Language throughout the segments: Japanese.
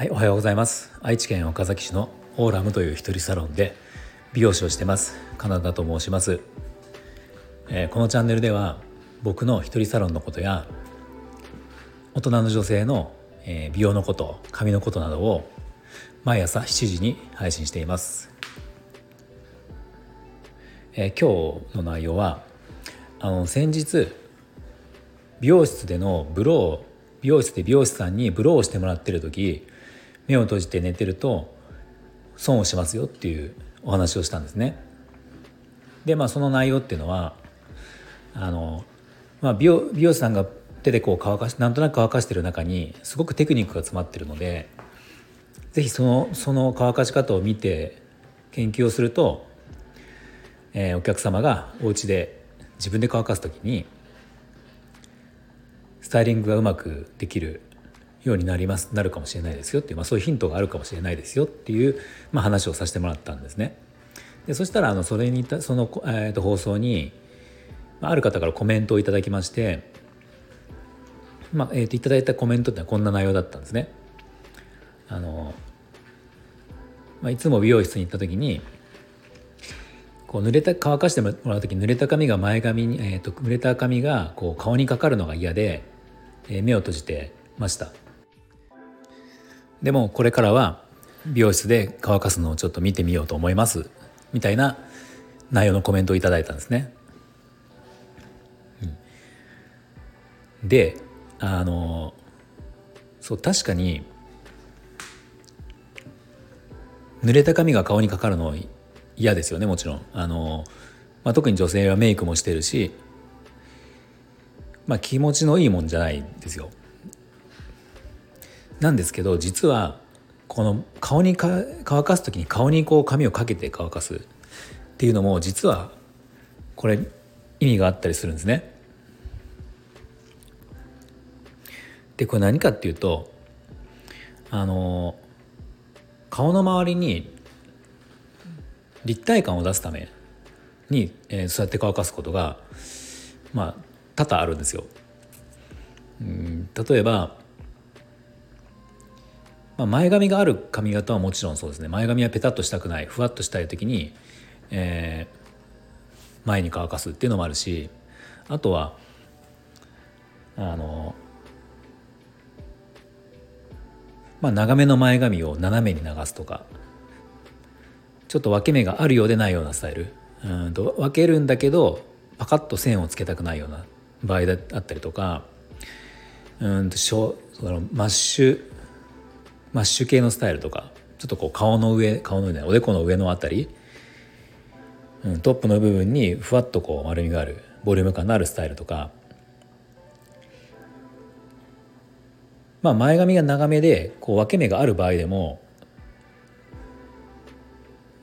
はいおはようございます。愛知県岡崎市のオーラムという一人サロンで美容師をしてます。カナダと申します、えー、このチャンネルでは僕の一人サロンのことや大人の女性の、え、美容のこと髪のことなどを毎朝7時に配信しています、えー、今日の内容はあの先日美容室でのブロー美容室で美容師さんにブローをしてもらってる時目を閉じて寝てると損をしますよっていうお話をしたんですね。でまあその内容っていうのはあの、まあ、美容美容師さんが手でこう乾かしなんとなく乾かしてる中にすごくテクニックが詰まってるので是非そのその乾かし方を見て研究をすると、えー、お客様がお家で自分で乾かす時にスタイリングがうまくできるようになりますなるかもしれないですよっていう、まあ、そういうヒントがあるかもしれないですよっていう、まあ、話をさせてもらったんですね。でそしたらあのそれにその、えー、と放送にある方からコメントをいただきまして、まあえー、といただいたコメントってのはこんな内容だったんですね。あのまあ、いつも美容室に行った時にこう濡れた乾かしてもらう時濡れた髪が前髪に、えーと、濡れた髪がこう顔にかかるのが嫌で、えー、目を閉じてましたでもこれからは美容室で乾かすのをちょっと見てみようと思いますみたいな内容のコメントをいただいたんですね。であのそう確かに濡れた髪が顔にかかるの嫌ですよねもちろんあの、まあ、特に女性はメイクもしてるし、まあ、気持ちのいいもんじゃないんですよ。なんですけど実はこの顔に乾かす時に顔にこう髪をかけて乾かすっていうのも実はこれ意味があったりするんですね。でこれ何かっていうとあの顔の周りに立体感を出すために、えー、そうやって乾かすことがまあ多々あるんですよ。うん例えば、まあ、前髪がある髪型はもちろんそうですね。前髪はペタッとしたくない。ふわっとしたい時に、えー、前に乾かすっていうのもあるしあとはあのまあ長めの前髪を斜めに流すとか。ちょっと分け目があるようでないようなスタイル。うんと分けるんだけどパカッと線をつけたくないような場合だったりとか。うんとそのマッシュマッシュ系のスタイルとかちょっとこう顔の上顔の上おでこの上のあたり、うん、トップの部分にふわっとこう丸みがあるボリューム感のあるスタイルとかまあ前髪が長めでこう分け目がある場合でも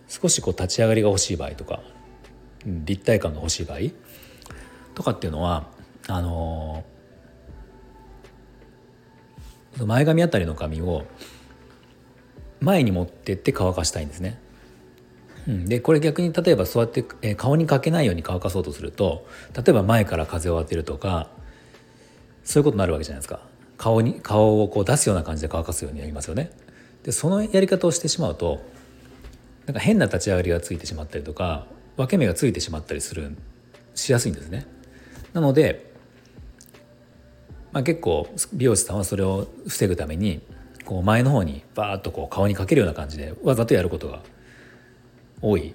少しこう立ち上がりが欲しい場合とか立体感が欲しい場合とかっていうのはあのー、前髪あたりの髪を前に持ってって乾かしたいんですね。うん、でこれ逆に例えばそうやって、えー、顔にかけないように乾かそうとすると例えば前から風を当てるとかそういうことになるわけじゃないですか顔に顔をこう出すような感じで乾かすようになりますよね。でそのやり方をしてしまうとなんか変な立ち上がりがついてしまったりとか分け目がついてしまったりするしやすいんですね。なので、まあ、結構美容師さんはそれを防ぐためにこう前の方にバーッとこう顔にかけるような感じでわざとやることが多い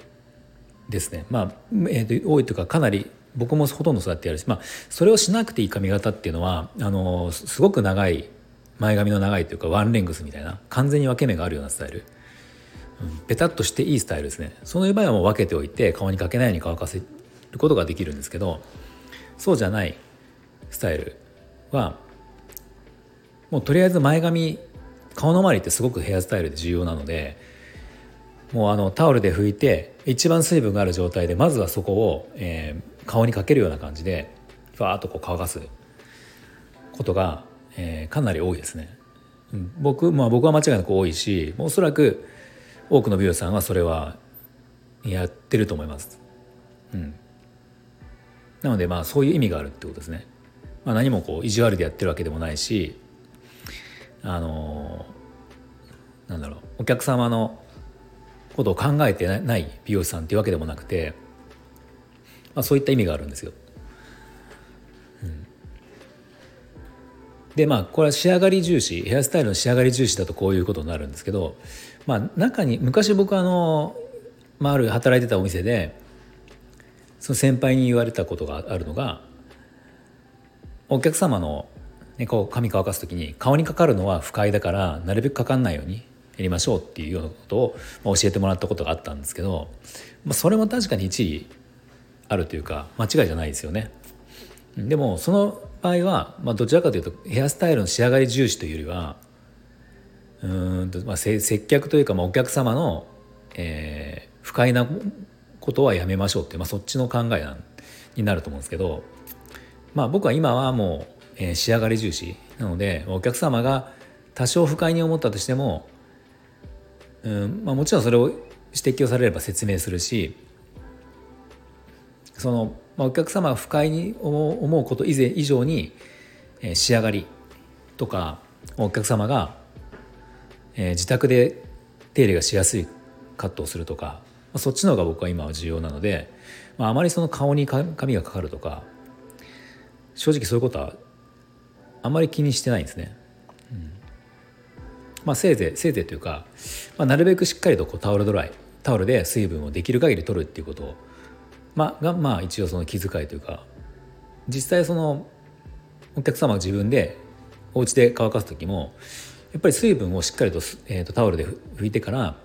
ですね。まあ、えー、多いというかかなり僕もほとんどそうやってやるし、まあ、それをしなくていい髪型っていうのはあのすごく長い前髪の長いというかワンレングスみたいな完全に分け目があるようなスタイルうんペタッとしていいスタイルですねそういう場合はもう分けておいて顔にかけないように乾かせることができるんですけどそうじゃないスタイルはもうとりあえず前髪顔の周りってすごくヘアスタイルで重要なのでもうあのタオルで拭いて一番水分がある状態でまずはそこを、えー、顔にかけるような感じでふわーっとこう乾かすことが、えー、かなり多いですね。僕,、まあ、僕は間違いなく多いしおそらく多くの美容師さんはそれはやってると思います。うん、なのでまあそういう意味があるってことですね。まあ、何もこう意地悪でやってるわけでもないしあのなんだろうお客様のことを考えてない美容師さんっていうわけでもなくて、まあ、そういった意味があるんですよ。うん、でまあこれは仕上がり重視ヘアスタイルの仕上がり重視だとこういうことになるんですけど、まあ、中に昔僕あの、まあ、ある働いてたお店でその先輩に言われたことがあるのがお客様の、ね、こう髪乾かす時に顔にかかるのは不快だからなるべくかかんないようにやりましょうっていうようなことを、まあ、教えてもらったことがあったんですけど、まあ、それも確かに一理あるというか間違いじゃないですよね。でもその場合は、まあ、どちらかというとヘアスタイルの仕上がり重視というよりはうんと、まあ、接客というか、まあ、お客様の、えー、不快なことはやめましょうって、まあ、そっちの考えなんになると思うんですけど、まあ、僕は今はもう、え、仕上がり重視。なのでお客様が多少不快に思ったとしても、うんまあ、もちろんそれを指摘をされれば説明するしその、まあ、お客様が不快に思うこと以前以上に、え、仕上がりとかお客様が、え、自宅で手入れがしやすいカットをするとかまあ、そっちの方が僕は今は重要なので、まあ、あまりその顔に髪がかかるとか正直そういうことはあまり気にしてないんですね。うんまあ、せいぜいせいぜいというか、まあ、なるべくしっかりとこうタオルドライタオルで水分をできる限り取るっていうことを、まあ、がまあ一応その気遣いというか実際そのお客様が自分でお家で乾かす時もやっぱり水分をしっかりと,、えー、とタオルで拭いてから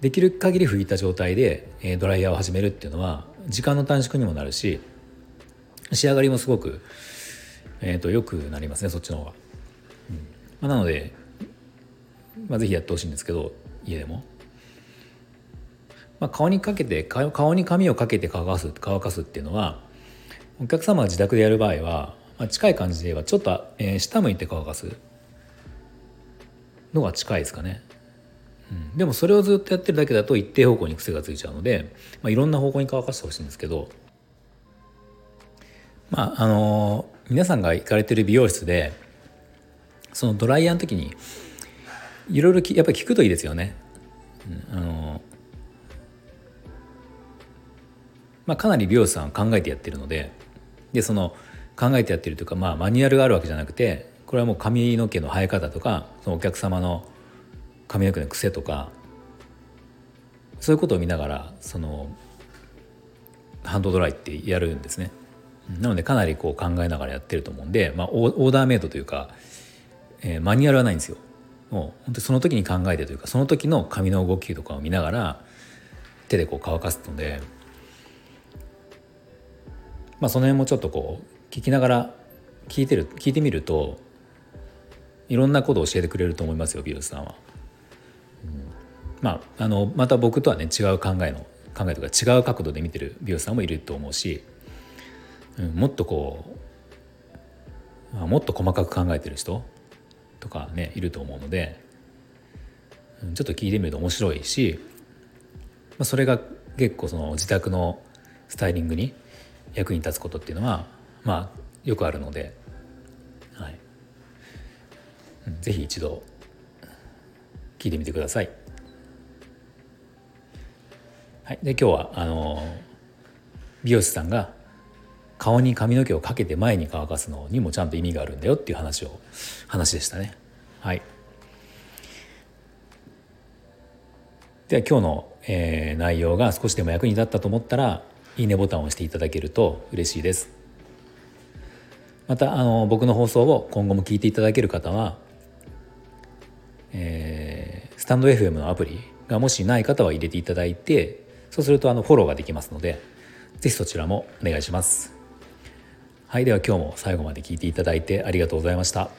できる限り拭いた状態で、えドライヤーを始めるっていうのは時間の短縮にもなるし仕上がりもすごく、えーと、良くなりますねそっちの方が。うんまあ、なので、まあ、ぜひやってほしいんですけど家でも。まあ、顔にかけて顔に髪をかけて乾かす乾かすっていうのはお客様が自宅でやる場合は、まあ、近い感じで言えばちょっと、えー、下向いて乾かすのが近いですかね。うん、でもそれをずっとやってるだけだと一定方向に癖がついちゃうので、まあ、いろんな方向に乾かしてほしいんですけどまああの皆さんが行かれてる美容室でそのドライヤーの時にいろいろやっぱり聞くといいですよね。あのまあ、かなり美容師さん考えてやってるのででその考えてやってるというか、まあ、マニュアルがあるわけじゃなくてこれはもう髪の毛の生え方とかそのお客様の髪の毛の癖とかそういうことを見ながらそのハンドドライってやるんですね。なのでかなりこう考えながらやってると思うんで、まあ、オーダーメイドというか、えー、マニュアルはないんですよ。もう本当その時に考えてというかその時の髪の動きとかを見ながら手でこう乾かすので、まあ、その辺もちょっとこう聞きながら聞いてる聞いてみるといろんなことを教えてくれると思いますよ美容師さんは。まあ、あのまた僕とはね違う考えの考えとか違う角度で見てる美容師さんもいると思うし、もっとこう、もっと細かく考えてる人とかねいると思うので、ちょっと聞いてみると面白いし、まあ、それが結構その自宅のスタイリングに役に立つことっていうのはまあよくあるので、はい、ぜひ一度聞いてみてください。はい、で今日はあの美容師さんが顔に髪の毛をかけて前に乾かすのにもちゃんと意味があるんだよっていう話を話でしたね。はい、では今日の、えー、内容が少しでも役に立ったと思ったらいいねボタンを押していただけると嬉しいです。またあの僕の放送を今後も聞いていただける方は、えー、スタンド FM のアプリがもしない方は入れていただいてそうするとあのフォローができますので是非そちらもお願いします。はいでは今日も最後まで聞いていただいてありがとうございました。